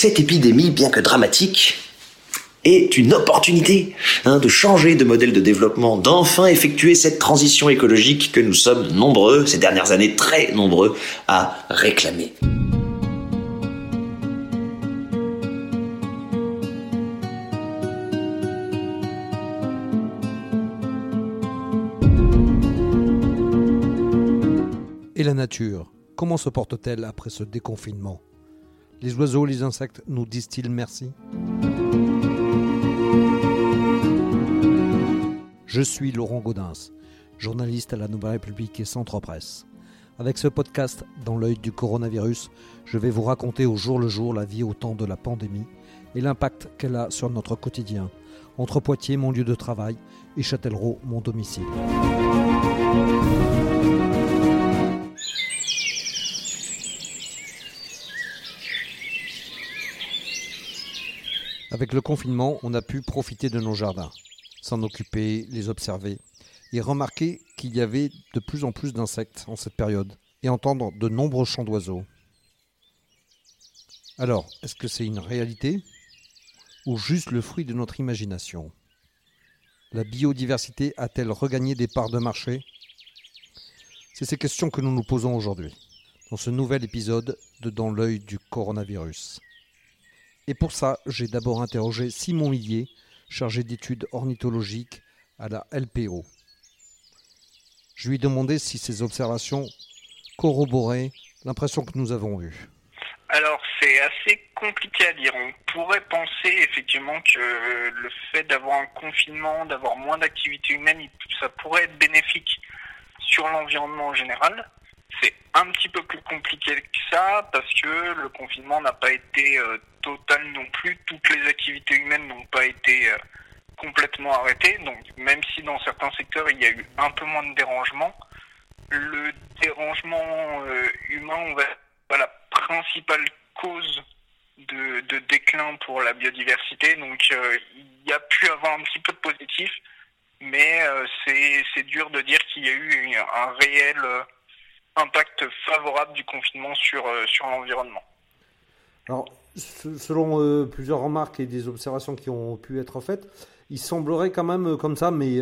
Cette épidémie, bien que dramatique, est une opportunité hein, de changer de modèle de développement, d'enfin effectuer cette transition écologique que nous sommes nombreux, ces dernières années très nombreux, à réclamer. Et la nature, comment se porte-t-elle après ce déconfinement? Les oiseaux, les insectes nous disent-ils merci Je suis Laurent Gaudens, journaliste à la Nouvelle République et Centre Presse. Avec ce podcast, dans l'œil du coronavirus, je vais vous raconter au jour le jour la vie au temps de la pandémie et l'impact qu'elle a sur notre quotidien, entre Poitiers, mon lieu de travail, et Châtellerault, mon domicile. Avec le confinement, on a pu profiter de nos jardins, s'en occuper, les observer, et remarquer qu'il y avait de plus en plus d'insectes en cette période, et entendre de nombreux chants d'oiseaux. Alors, est-ce que c'est une réalité ou juste le fruit de notre imagination? La biodiversité a-t-elle regagné des parts de marché? C'est ces questions que nous nous posons aujourd'hui, dans ce nouvel épisode de Dans l'œil du coronavirus. Et pour ça, j'ai d'abord interrogé Simon Hillier, chargé d'études ornithologiques à la LPO. Je lui ai demandé si ces observations corroboraient l'impression que nous avons eue. Alors c'est assez compliqué à dire. On pourrait penser effectivement que le fait d'avoir un confinement, d'avoir moins d'activité humaine, ça pourrait être bénéfique sur l'environnement en général. C'est un petit peu plus compliqué que ça parce que le confinement n'a pas été euh, non plus. Toutes les activités humaines n'ont pas été euh, complètement arrêtées. Donc même si dans certains secteurs il y a eu un peu moins de dérangement, le dérangement euh, humain, on va la principale cause de, déclin pour la biodiversité. Donc il y a pu avoir un petit peu de positif, mais c'est dur de dire qu'il y a eu un réel impact favorable du confinement sur, euh, sur l'environnement. Selon euh, plusieurs remarques et des observations qui ont pu être faites, il semblerait quand même euh, comme ça, mais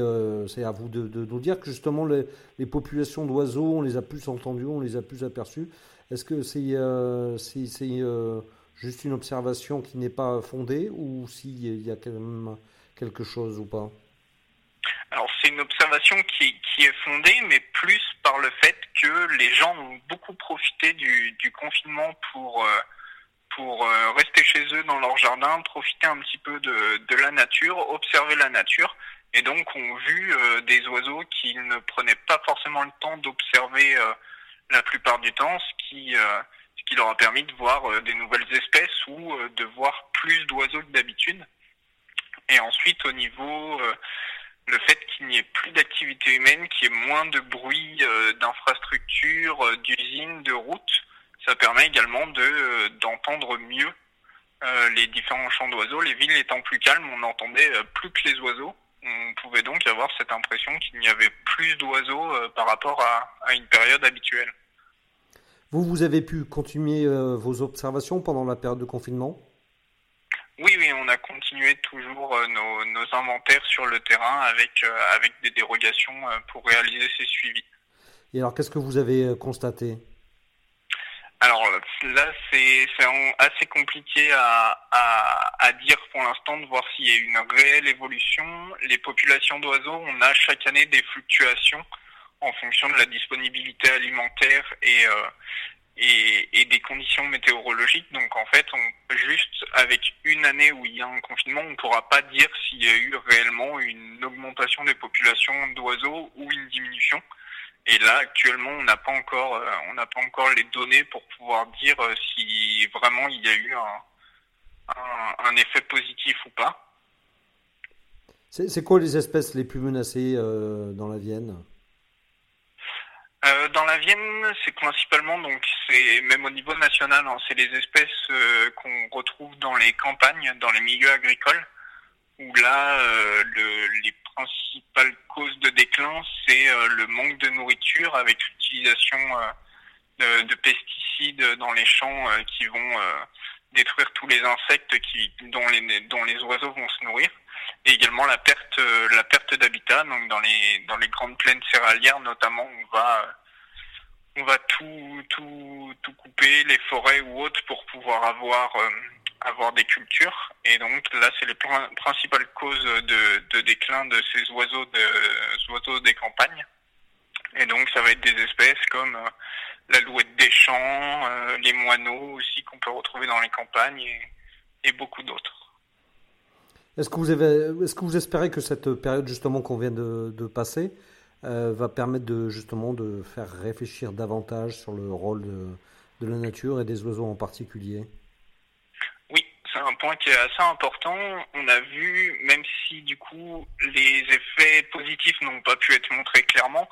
c'est à vous de, nous dire que justement les, populations d'oiseaux, on les a plus entendues, on les a plus aperçues. Est-ce que c'est juste une observation qui n'est pas fondée ou s'il y a quand même quelque chose ou pas? Alors c'est une observation qui, est fondée, mais plus par le fait que les gens ont beaucoup profité du, confinement pour euh, pour euh, rester chez eux dans leur jardin, profiter un petit peu de, la nature, observer la nature, et donc ont vu euh, des oiseaux qu'ils ne prenaient pas forcément le temps d'observer la plupart du temps, ce qui ce qui leur a permis de voir des nouvelles espèces ou de voir plus d'oiseaux que d'habitude. Et ensuite au niveau le fait qu'il n'y ait plus d'activité humaine, qu'il y ait moins de bruit euh, d'infrastructures, euh, d'usines, de routes, ça permet également de euh, d'entendre mieux les différents chants d'oiseaux. Les villes étant plus calmes, on n'entendait plus que les oiseaux. On pouvait donc avoir cette impression qu'il n'y avait plus d'oiseaux par rapport à, à, une période habituelle. Vous, vous avez pu continuer vos observations pendant la période de confinement? Oui, oui, on a continué toujours euh, nos, nos inventaires sur le terrain avec, euh, avec des dérogations euh, pour réaliser ces suivis. Et alors, qu'est-ce que vous avez constaté? Alors là, c'est assez compliqué à, à, à, dire pour l'instant de voir s'il y a une réelle évolution. Les populations d'oiseaux, on a chaque année des fluctuations en fonction de la disponibilité alimentaire et, et, et, des conditions météorologiques. Donc en fait, on, juste avec une année où il y a un confinement, on ne pourra pas dire s'il y a eu réellement une augmentation des populations d'oiseaux ou une diminution. Et là, actuellement, on n'a pas encore, euh, on n'a pas encore les données pour pouvoir dire euh, si vraiment il y a eu un, un, un effet positif ou pas. C'est quoi les espèces les plus menacées euh, dans la Vienne? Euh, dans la Vienne, c'est principalement donc c'est même au niveau national, hein, c'est les espèces euh, qu'on retrouve dans les campagnes, dans les milieux agricoles, où là le, les principales causes de déclin, c'est euh, le manque de nourriture avec l'utilisation de, de, pesticides dans les champs qui vont détruire tous les insectes dont, les, oiseaux vont se nourrir, et également la perte, la perte d'habitat. Donc dans les, grandes plaines céréalières notamment, on va, tout couper, les forêts ou autres, pour pouvoir avoir, avoir des cultures. Et donc là, c'est les principales causes de, déclin de ces oiseaux, de, oiseaux des campagnes. Et donc ça va être des espèces comme l'alouette des champs, euh, les moineaux aussi qu'on peut retrouver dans les campagnes et, beaucoup d'autres. Est-ce que vous est-ce que vous espérez que cette période justement qu'on vient de, passer euh, va permettre de justement de faire réfléchir davantage sur le rôle de, la nature et des oiseaux en particulier? C'est un point qui est assez important. On a vu, même si du coup les effets positifs n'ont pas pu être montrés clairement,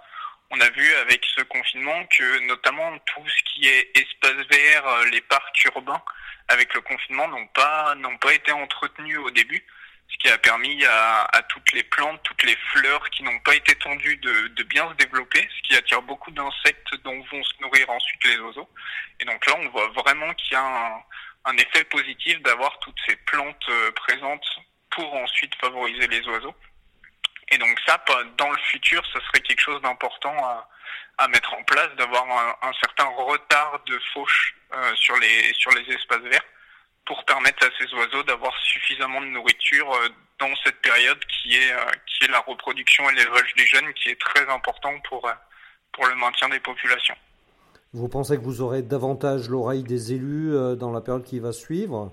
on a vu avec ce confinement que notamment tout ce qui est espace vert, euh, les parcs urbains, avec le confinement, n'ont pas n'ont pas été entretenus au début, ce qui a permis à, toutes les plantes, toutes les fleurs qui n'ont pas été tendues de, bien se développer, ce qui attire beaucoup d'insectes dont vont se nourrir ensuite les oiseaux. Et donc là, on voit vraiment qu'il y a un, un effet positif d'avoir toutes ces plantes euh, présentes pour ensuite favoriser les oiseaux. Et donc ça, dans le futur, ce serait quelque chose d'important à, mettre en place, d'avoir un, certain retard de fauche euh, sur, les, espaces verts pour permettre à ces oiseaux d'avoir suffisamment de nourriture euh, dans cette période qui est, la reproduction et l'élevage des jeunes, qui est très important pour le maintien des populations. Vous pensez que vous aurez davantage l'oreille des élus dans la période qui va suivre?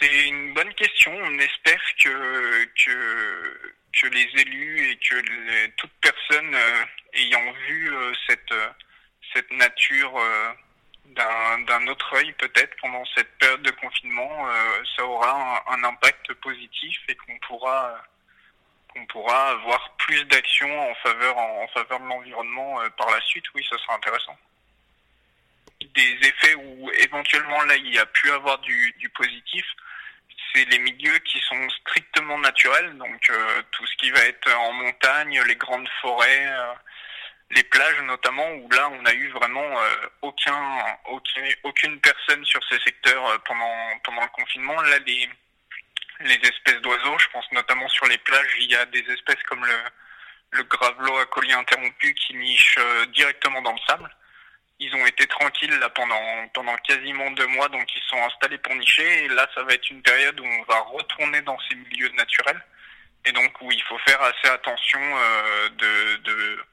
C'est une bonne question. On espère que, que, les élus et que toute personne euh, ayant vu euh, cette, cette nature euh, d'un autre œil peut-être pendant cette période de confinement, ça aura un, impact positif et qu'on pourra qu'on pourra avoir plus d'actions en faveur en, faveur de l'environnement par la suite. Oui, ça sera intéressant. Des effets où éventuellement là il y a pu avoir du, positif, c'est les milieux qui sont strictement naturels, donc euh, tout ce qui va être en montagne, les grandes forêts, euh, les plages notamment, où là on a eu vraiment euh, aucun, aucune personne sur ces secteurs pendant, pendant le confinement. Là, les espèces d'oiseaux, je pense notamment sur les plages, il y a des espèces comme le, le gravelot à collier interrompu qui niche directement dans le sable ils ont été tranquilles là pendant pendant quasiment deux mois, donc ils sont installés pour nicher. Et là, ça va être une période où on va retourner dans ces milieux naturels, et donc où il faut faire assez attention euh, de de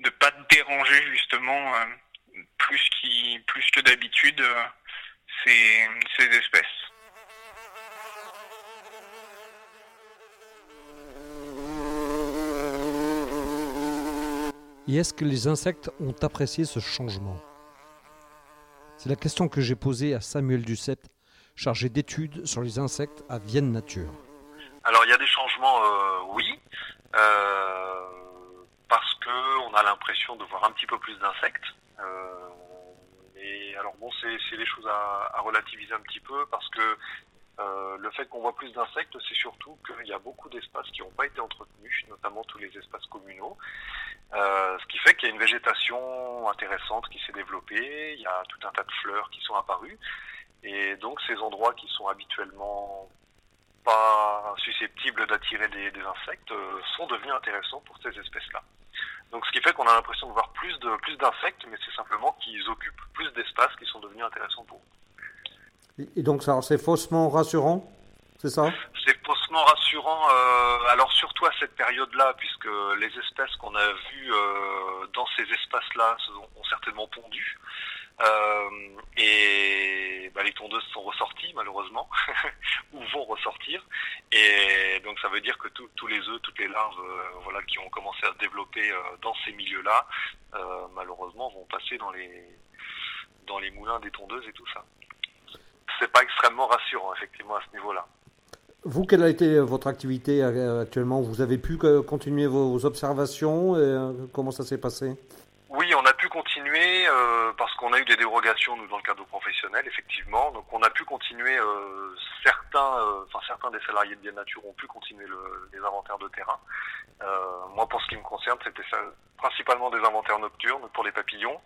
de pas déranger justement euh, plus qui plus que d'habitude euh, ces ces espèces. Et est-ce que les insectes ont apprécié ce changement? C'est la question que j'ai posée à Samuel Ducept, chargé d'études sur les insectes à Vienne Nature. Alors il y a des changements, euh, oui, euh, parce qu'on a l'impression de voir un petit peu plus d'insectes. Euh, et alors bon, c'est des choses à, relativiser un petit peu parce que euh, le fait qu'on voit plus d'insectes, c'est surtout qu'il y a beaucoup d'espaces qui n'ont pas été entretenus, notamment tous les espaces communaux. Euh, ce qui fait qu'il y a une végétation intéressante qui s'est développée, il y a tout un tas de fleurs qui sont apparues. Et donc ces endroits qui sont habituellement pas susceptibles d'attirer des, insectes euh, sont devenus intéressants pour ces espèces-là. Donc ce qui fait qu'on a l'impression de voir plus de plus d'insectes, mais c'est simplement qu'ils occupent plus d'espace qui sont devenus intéressants pour eux. Et donc, c'est faussement rassurant, c'est ça? C'est faussement rassurant, euh, alors surtout à cette période-là, puisque les espèces qu'on a vues euh, dans ces espaces-là ont, certainement pondu. Euh, et bah, les tondeuses sont ressorties malheureusement, ou vont ressortir. Et donc ça veut dire que tous les œufs, toutes les larves, voilà, qui ont commencé à se développer dans ces milieux-là, malheureusement vont passer dans les dans les moulins des tondeuses et tout ça c'est pas extrêmement rassurant, effectivement, à ce niveau-là. Vous, quelle a été votre activité euh, actuellement? Vous avez pu euh, continuer vos observations euh, Comment ça s'est passé? Oui, on a pu continuer parce qu'on a eu des dérogations nous dans le cadre professionnel, effectivement. Donc, on a pu continuer. certains, enfin certains des salariés de Bien Nature ont pu continuer les inventaires de terrain. moi, pour ce qui me concerne, c'était principalement des inventaires nocturnes pour les papillons.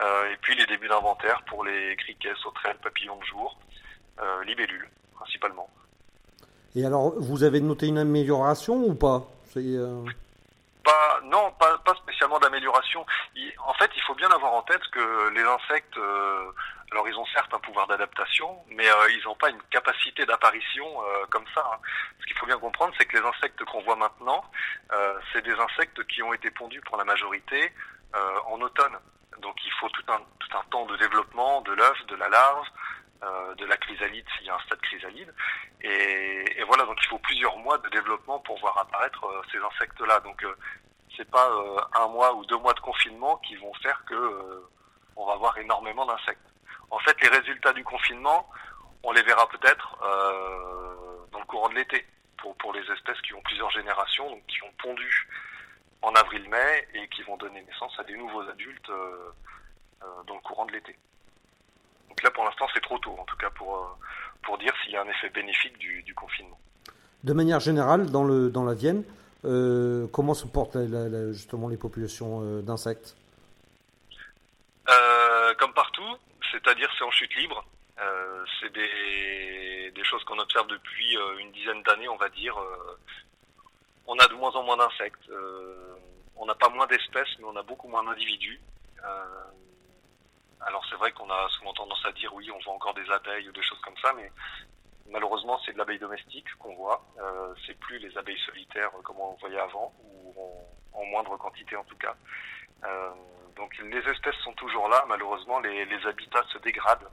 et puis les débuts d'inventaire pour les criquets, sauterelles, papillons de jour, libellules principalement. Et alors, vous avez noté une amélioration ou pas? Pas, non, pas, pas spécialement d'amélioration. En fait, il faut bien avoir en tête que les insectes, euh, alors ils ont certes un pouvoir d'adaptation, mais euh, ils n'ont pas une capacité d'apparition euh, comme ça. Hein. Ce qu'il faut bien comprendre, c'est que les insectes qu'on voit maintenant, c'est des insectes qui ont été pondus pour la majorité en automne. Donc il faut tout un, tout un temps de développement de l'œuf, de la larve, de la chrysalide s'il y a un stade chrysalide. Et, et, voilà, donc il faut plusieurs mois de développement pour voir apparaître ces insectes-là. Donc c'est pas un mois ou deux mois de confinement qui vont faire que on va avoir énormément d'insectes. En fait, les résultats du confinement, on les verra peut-être euh, dans le courant de l'été, pour, pour les espèces qui ont plusieurs générations, donc qui ont pondu en avril-mai et qui vont donner naissance à des nouveaux adultes euh, euh, dans le courant de l'été. Donc là, pour l'instant, c'est trop tôt, en tout cas, pour, pour dire s'il y a un effet bénéfique du, du, confinement. De manière générale, dans, le, dans la Vienne, comment se portent justement les populations d'insectes? Comme partout, c'est-à-dire c'est en chute libre. Euh, c'est des, des, choses qu'on observe depuis euh, une dizaine d'années, on va dire. Euh, on a de moins en moins d'insectes. on n'a pas moins d'espèces, mais on a beaucoup moins d'individus. Alors c'est vrai qu'on a souvent tendance à dire oui, on voit encore des abeilles ou des choses comme ça, mais malheureusement c'est de l'abeille domestique qu'on voit. c'est plus les abeilles solitaires comme on voyait avant, ou en, moindre quantité en tout cas. Donc les espèces sont toujours là, malheureusement les, habitats se dégradent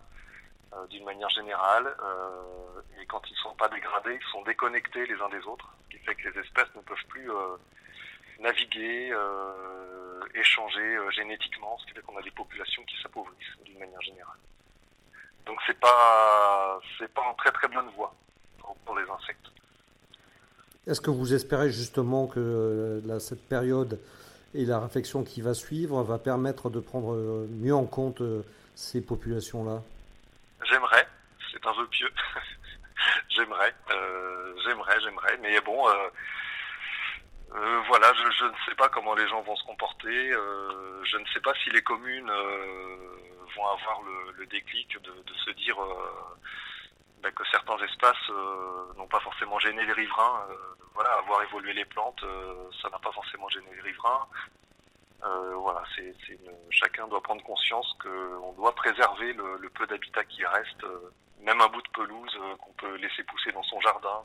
euh, d'une manière générale, euh, et quand ils ne sont pas dégradés, ils sont déconnectés les uns des autres, ce qui fait que les espèces ne peuvent plus euh, naviguer, échanger génétiquement, ce qui fait qu'on a des populations qui s'appauvrissent d'une manière générale. Donc c'est pas c'est pas en très très bonne voie pour, les insectes. Est-ce que vous espérez justement que cette période et la réflexion qui va suivre va permettre de prendre euh, mieux en compte euh, ces populations-là? J'aimerais, c'est un vœu pieux. j'aimerais, euh, j'aimerais, j'aimerais, mais bon, voilà, je, ne sais pas comment les gens vont se comporter. je ne sais pas si les communes vont avoir le, déclic de, se dire ben, que certains espaces n'ont pas forcément gêné les riverains voilà, avoir évolué les plantes, euh, ça n'a pas forcément gêné les riverains. Euh, voilà, c'est, chacun doit prendre conscience qu'on doit préserver le, peu d'habitat qui reste, euh, même un bout de pelouse qu'on peut laisser pousser dans son jardin,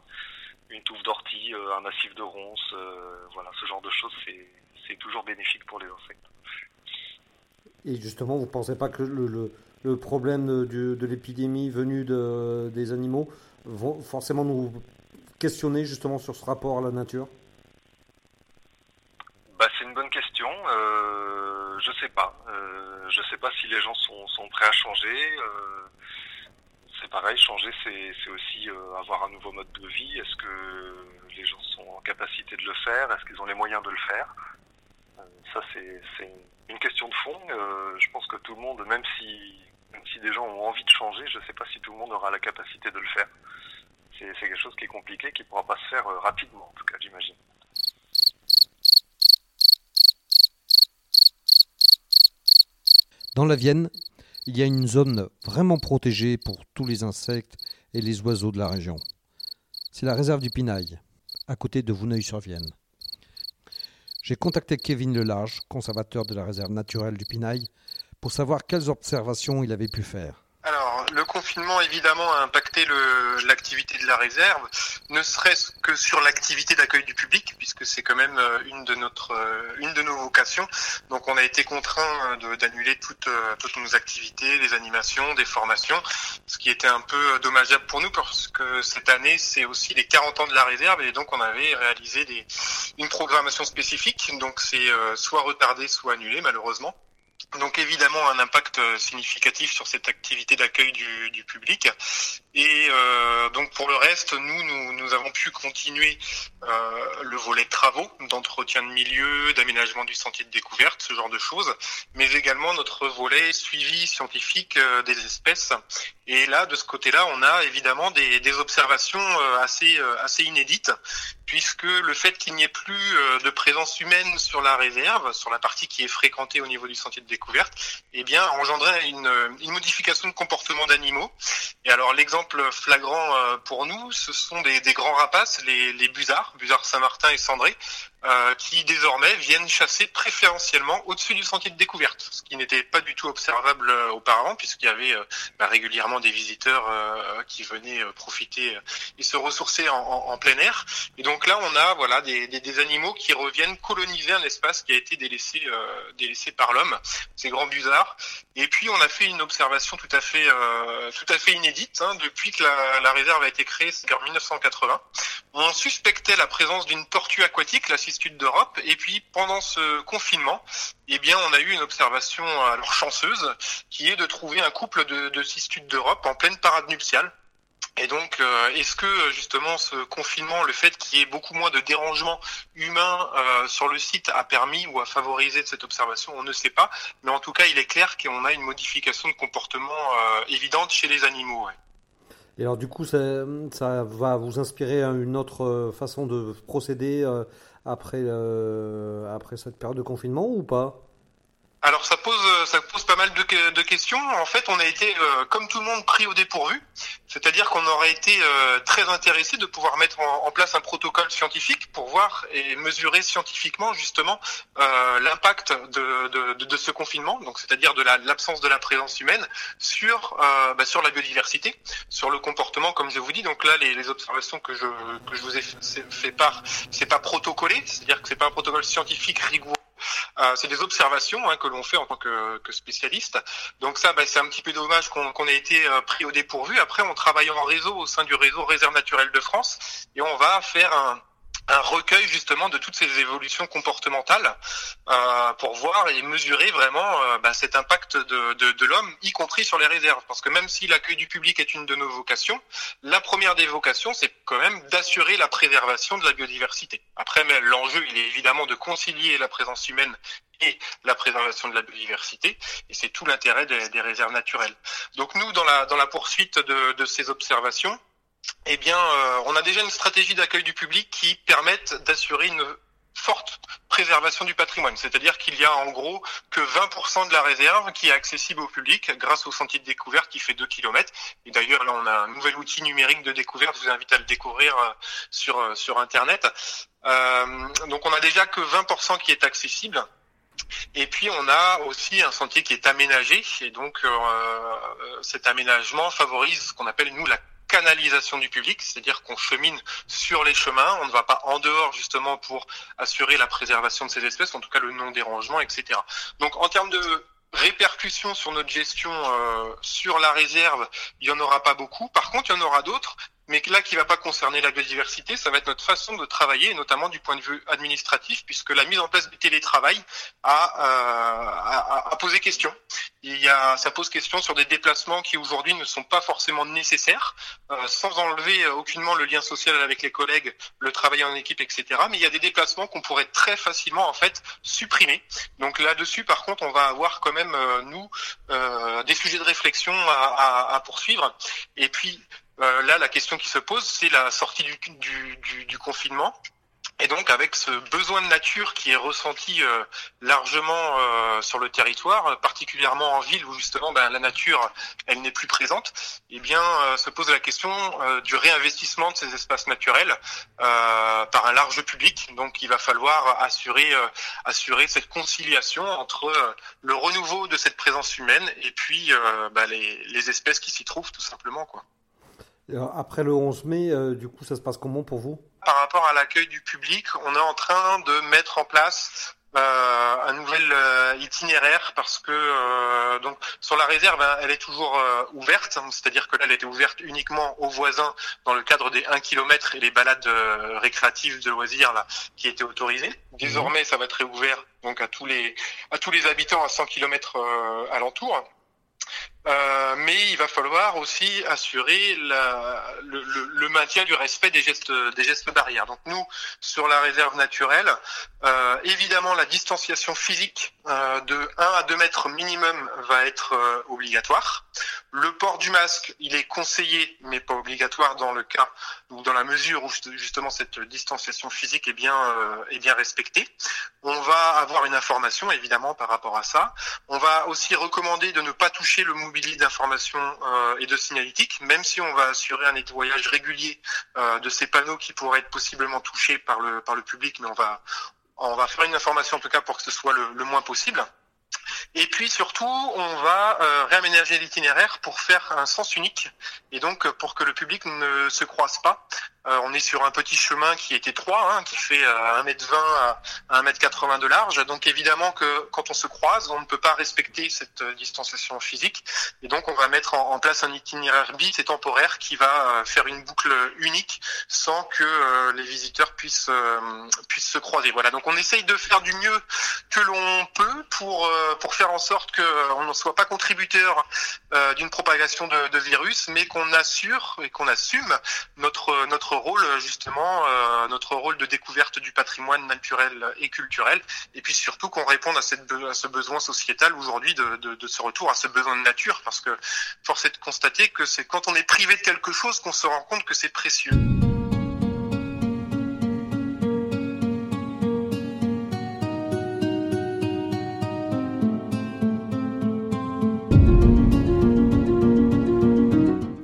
une touffe d'ortie, un massif de ronces, voilà, ce genre de choses, c'est, toujours bénéfique pour les insectes. Et justement, vous ne pensez pas que le, problème de, de l'épidémie venue de, des animaux vont forcément nous questionner justement sur ce rapport à la nature? Bah, C'est une bonne question. Euh, je sais pas. Euh, je sais pas si les gens sont, sont prêts à changer. Euh, pareil, changer, c'est aussi euh, avoir un nouveau mode de vie. Est-ce que les gens sont en capacité de le faire? Est-ce qu'ils ont les moyens de le faire? Ça, c'est une question de fond. je pense que tout le monde, même si, même si des gens ont envie de changer, je ne sais pas si tout le monde aura la capacité de le faire c'est quelque chose qui est compliqué, qui ne pourra pas se faire euh, rapidement, en tout cas, j'imagine. Dans la Vienne, il y a une zone vraiment protégée pour tous les insectes et les oiseaux de la région. C'est la réserve du Pinail, à côté de Vouneuil-sur-Vienne. J'ai contacté Kevin Lelarge, conservateur de la réserve naturelle du Pinail, pour savoir quelles observations il avait pu faire le confinement évidemment a impacté l'activité de la réserve, ne serait-ce que sur l'activité d'accueil du public, puisque c'est quand même euh, une de notre euh, une de nos vocations. Donc on a été contraint euh, d'annuler toutes toutes nos activités, des animations, des formations, ce qui était un peu dommageable pour nous parce que cette année c'est aussi les 40 ans de la réserve et donc on avait réalisé des, une programmation spécifique. Donc c'est soit retardé, soit annulé malheureusement. Donc évidemment un impact euh, significatif sur cette activité d'accueil du, public. Et euh, donc pour le reste, nous, nous, nous avons pu continuer euh, le volet travaux, d'entretien de milieu, d'aménagement du sentier de découverte, ce genre de choses, mais également notre volet suivi scientifique euh, des espèces. Et là, de ce côté-là, on a évidemment des, observations euh, assez, euh, assez inédites, puisque le fait qu'il n'y ait plus euh, de présence humaine sur la réserve, sur la partie qui est fréquentée au niveau du sentier de découverte, eh bien, engendrait une, une modification de comportement d'animaux. Et alors, l'exemple flagrant pour nous, ce sont des, grands rapaces, les, les busards, busards Saint-Martin et Cendré, euh, qui désormais viennent chasser préférentiellement au-dessus du sentier de découverte, ce qui n'était pas du tout observable euh, auparavant, puisqu'il y avait euh, bah, régulièrement des visiteurs qui venaient profiter et se ressourcer en, plein air. Et donc là, on a voilà des, des, des, animaux qui reviennent coloniser un espace qui a été délaissé, délaissé par l'homme, ces grands busards. Et puis on a fait une observation tout à fait, tout à fait inédite hein, depuis que la, la, réserve a été créée, c'est en 1980. On suspectait la présence d'une tortue aquatique, D'Europe. Et puis pendant ce confinement, eh bien, on a eu une observation alors chanceuse, qui est de trouver un couple de, de cistudes d'Europe en pleine parade nuptiale. Et donc, euh, est-ce que justement ce confinement, le fait qu'il y ait beaucoup moins de dérangements humains euh, sur le site a permis ou a favorisé cette observation? On ne sait pas. Mais en tout cas, il est clair qu'on a une modification de comportement euh, évidente chez les animaux. Ouais. Et alors du coup, ça, va vous inspirer une autre façon de procéder après, euh, après cette période de confinement ou pas? Alors ça pose ça pose pas mal de, questions. En fait, on a été euh, comme tout le monde pris au dépourvu, c'est-à-dire qu'on aurait été euh, très intéressé de pouvoir mettre en, place un protocole scientifique pour voir et mesurer scientifiquement justement euh, l'impact de, ce confinement, donc c'est-à-dire de l'absence de la présence humaine sur bah, sur la biodiversité, sur le comportement, comme je vous dis. Donc là, les, observations que je vous ai fait part, c'est pas protocolé, c'est-à-dire que c'est pas un protocole scientifique rigoureux euh, c'est des observations hein, que l'on fait en tant que, que spécialiste. Donc ça, bah, c'est un petit peu dommage qu'on qu ait été euh, pris au dépourvu. Après, on travaille en réseau au sein du réseau Réserve naturelle de France et on va faire un un recueil justement de toutes ces évolutions comportementales euh, pour voir et mesurer vraiment euh, bah, cet impact de, de, de l'homme, y compris sur les réserves. Parce que même si l'accueil du public est une de nos vocations, la première des vocations, c'est quand même d'assurer la préservation de la biodiversité. Après, l'enjeu, il est évidemment de concilier la présence humaine et la préservation de la biodiversité, et c'est tout l'intérêt des, des, réserves naturelles. Donc nous, dans la, dans la poursuite de, de ces observations, eh bien, euh, on a déjà une stratégie d'accueil du public qui permette d'assurer une forte préservation du patrimoine. C'est-à-dire qu'il y a en gros que 20% de la réserve qui est accessible au public grâce au sentier de découverte qui fait 2 km. Et d'ailleurs, là, on a un nouvel outil numérique de découverte. Je vous invite à le découvrir euh, sur, euh, sur Internet. Euh, donc, on a déjà que 20% qui est accessible. Et puis on a aussi un sentier qui est aménagé et donc euh, cet aménagement favorise ce qu'on appelle nous la canalisation du public, c'est-à-dire qu'on chemine sur les chemins, on ne va pas en dehors justement pour assurer la préservation de ces espèces, en tout cas le non-dérangement, etc. Donc en termes de répercussions sur notre gestion euh, sur la réserve, il n'y en aura pas beaucoup. Par contre, il y en aura d'autres mais là qui va pas concerner la biodiversité, ça va être notre façon de travailler, notamment du point de vue administratif, puisque la mise en place du télétravail a, euh, a, a posé question. Il y a, ça pose question sur des déplacements qui aujourd'hui ne sont pas forcément nécessaires, euh, sans enlever aucunement le lien social avec les collègues, le travail en équipe, etc. Mais il y a des déplacements qu'on pourrait très facilement en fait supprimer. Donc là-dessus, par contre, on va avoir quand même euh, nous euh, des sujets de réflexion à, à, à poursuivre. Et puis euh, là, la question qui se pose, c'est la sortie du, confinement. Et donc, avec ce besoin de nature qui est ressenti euh, largement euh, sur le territoire, particulièrement en ville où justement ben, la nature, elle n'est plus présente, eh bien, euh, se pose la question euh, du réinvestissement de ces espaces naturels euh, par un large public. Donc, il va falloir assurer, assurer cette conciliation entre le renouveau de cette présence humaine et puis ben, les, les espèces qui s'y trouvent, tout simplement, quoi. Après le 11 mai, euh, du coup, ça se passe comment pour vous? Par rapport à l'accueil du public, on est en train de mettre en place euh, un nouvel euh, itinéraire parce que euh, donc sur la réserve, hein, elle est toujours euh, ouverte, c'est-à-dire que là, elle était ouverte uniquement aux voisins dans le cadre des 1 km et les balades euh, récréatives de loisirs là qui étaient autorisées. Désormais, ça va être réouvert donc à tous les à tous les habitants à 100 km alentour. Euh, mais il va falloir aussi assurer le, le, le, maintien du respect des gestes, des gestes barrières. Donc nous, sur la réserve naturelle, euh, évidemment, la distanciation physique euh, de 1 à 2 mètres minimum va être euh, obligatoire. Le port du masque, il est conseillé, mais pas obligatoire dans le cas ou dans la mesure où justement cette distanciation physique est bien, euh, est bien respectée. On va avoir une information évidemment par rapport à ça. On va aussi recommander de ne pas toucher le mobilier d'information euh, et de signalétique, même si on va assurer un nettoyage régulier euh, de ces panneaux qui pourraient être possiblement touchés par le, par le public, mais on va, on va faire une information en tout cas pour que ce soit le, le moins possible. Et puis surtout, on va euh, réaménager l'itinéraire pour faire un sens unique et donc pour que le public ne se croise pas. Euh, on est sur un petit chemin qui est étroit, hein, qui fait euh, 1m20 à 1m80 de large. Donc évidemment que quand on se croise, on ne peut pas respecter cette euh, distanciation physique. Et donc on va mettre en, place un itinéraire bis et temporaire qui va euh, faire une boucle unique sans que euh, les visiteurs puissent, puissent se croiser. Voilà. Donc on essaye de faire du mieux que l'on peut pour, pour faire en sorte qu'on ne soit pas contributeur d'une propagation de, de virus, mais qu'on assure et qu'on assume notre, notre rôle justement, euh, notre rôle de découverte du patrimoine naturel et culturel, et puis surtout qu'on réponde à, ce besoin sociétal aujourd'hui de, ce retour à ce besoin de nature, parce que force est de constater que c'est quand on est privé de quelque chose qu'on se rend compte que c'est précieux.